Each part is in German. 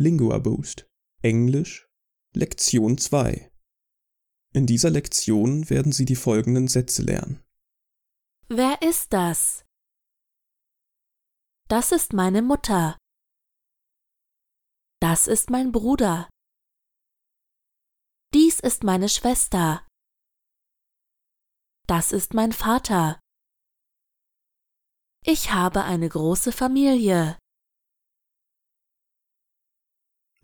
Lingua Boost Englisch Lektion 2 In dieser Lektion werden Sie die folgenden Sätze lernen. Wer ist das? Das ist meine Mutter. Das ist mein Bruder. Dies ist meine Schwester. Das ist mein Vater. Ich habe eine große Familie.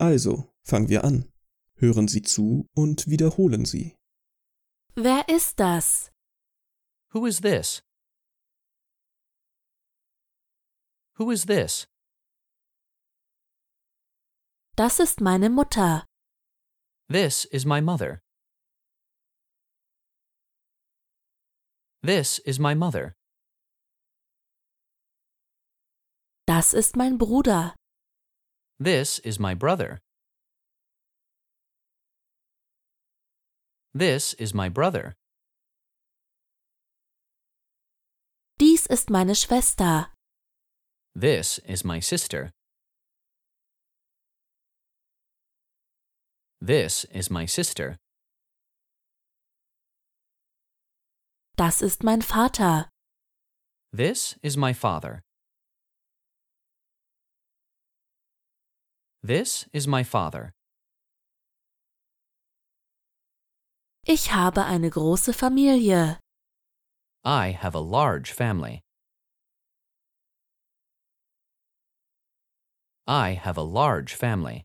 Also, fangen wir an. Hören Sie zu und wiederholen Sie. Wer ist das? Who is this? Who is this? Das ist meine Mutter. This is my mother. This is my mother. Das ist mein Bruder. This is my brother. This is my brother. Dies ist meine Schwester. This is my sister. This is my sister. Das ist mein Vater. This is my father. This is my father. Ich habe eine große Familie. I have a large family. I have a large family.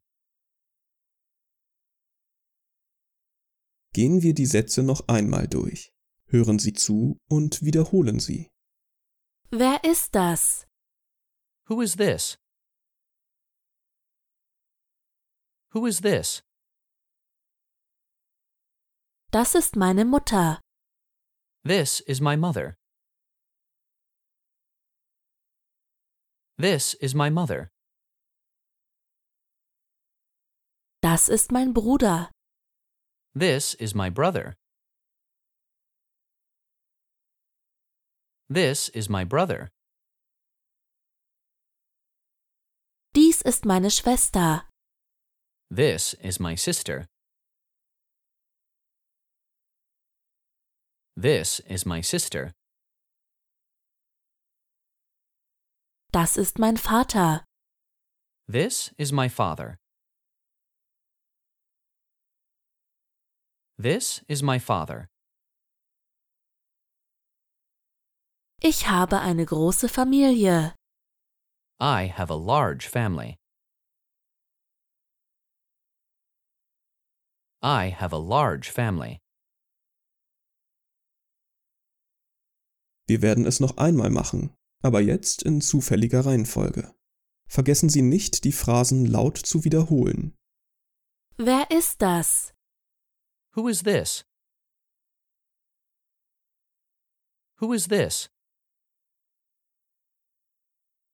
Gehen wir die Sätze noch einmal durch. Hören Sie zu und wiederholen Sie. Wer ist das? Who is this? Who is this? Das ist meine Mutter. This is my mother. This is my mother. Das ist mein Bruder. This is my brother. This is my brother. Dies ist meine Schwester. This is my sister. This is my sister. Das ist mein Vater. This is my father. This is my father. Ich habe eine große Familie. I have a large family. I have a large family. Wir werden es noch einmal machen, aber jetzt in zufälliger Reihenfolge. Vergessen Sie nicht, die Phrasen laut zu wiederholen. Wer ist das? Who is this? Who is this?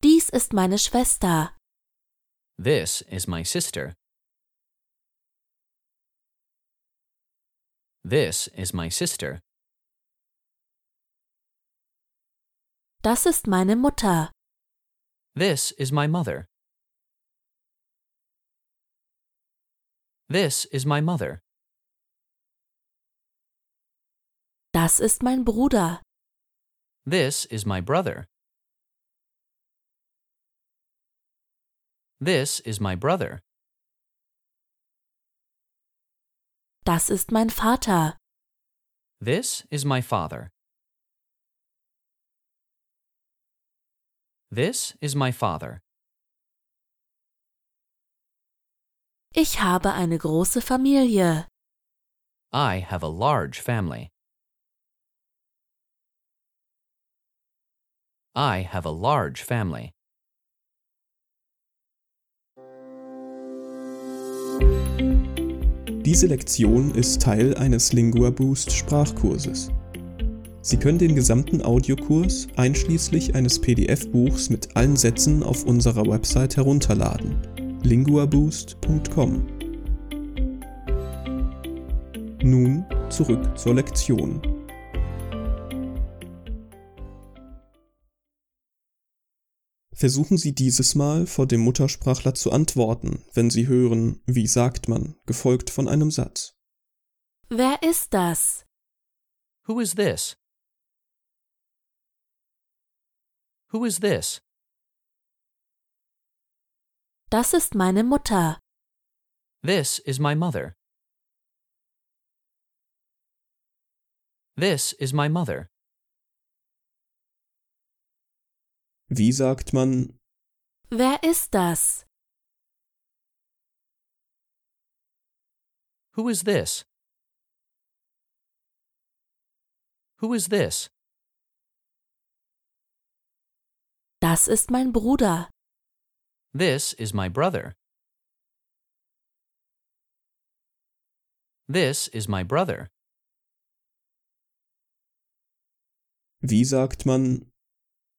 Dies ist meine Schwester. This is my sister. This is my sister. Das ist meine Mutter. This is my mother. This is my mother. Das ist mein Bruder. This is my brother. This is my brother. Das ist mein Vater. This is my father. This is my father. Ich habe eine große Familie. I have a large family. I have a large family. Diese Lektion ist Teil eines Lingua Boost Sprachkurses. Sie können den gesamten Audiokurs einschließlich eines PDF-Buchs mit allen Sätzen auf unserer Website herunterladen. linguaboost.com. Nun zurück zur Lektion. Versuchen Sie dieses Mal vor dem Muttersprachler zu antworten, wenn Sie hören, wie sagt man, gefolgt von einem Satz. Wer ist das? Who is this? Who is this? Das ist meine Mutter. This is my mother. This is my mother. Wie sagt man, Wer ist das? Who is this? Who is this? Das ist mein Bruder. This is my brother. This is my brother. wie sagt man,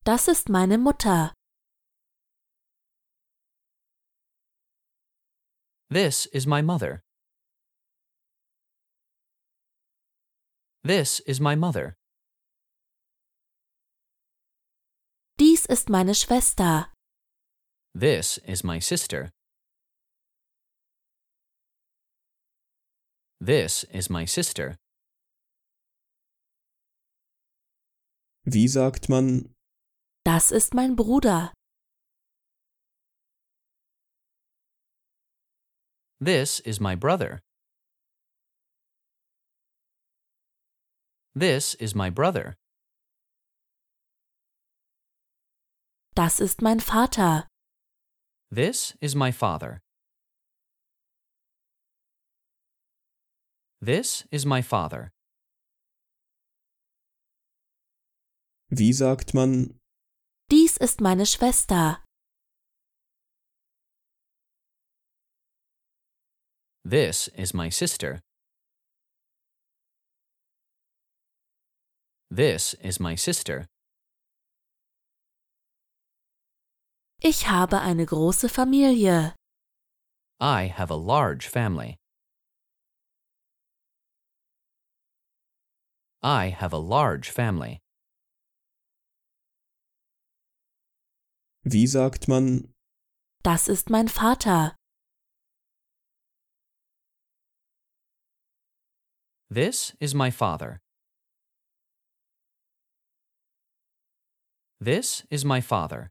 Das ist meine Mutter. This is my mother. This is my mother. Ist meine Schwester. This is my sister. This is my sister. wie sagt man, Das ist mein Bruder. This is my brother. This is my brother. Das ist mein Vater. This is my father. This is my father. wie sagt man, Dies ist meine Schwester. This is my sister. This is my sister. Ich habe eine große Familie. I have a large family. I have a large family. wie sagt man, Das ist mein Vater. This is my father. This is my father.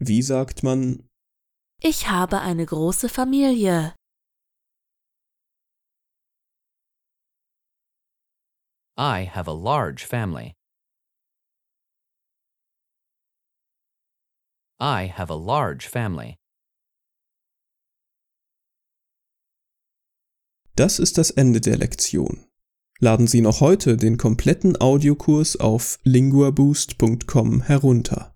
Wie sagt man, Ich habe eine große Familie. I have a large family. I have a large family. Das ist das Ende der Lektion. Laden Sie noch heute den kompletten Audiokurs auf linguaboost.com herunter.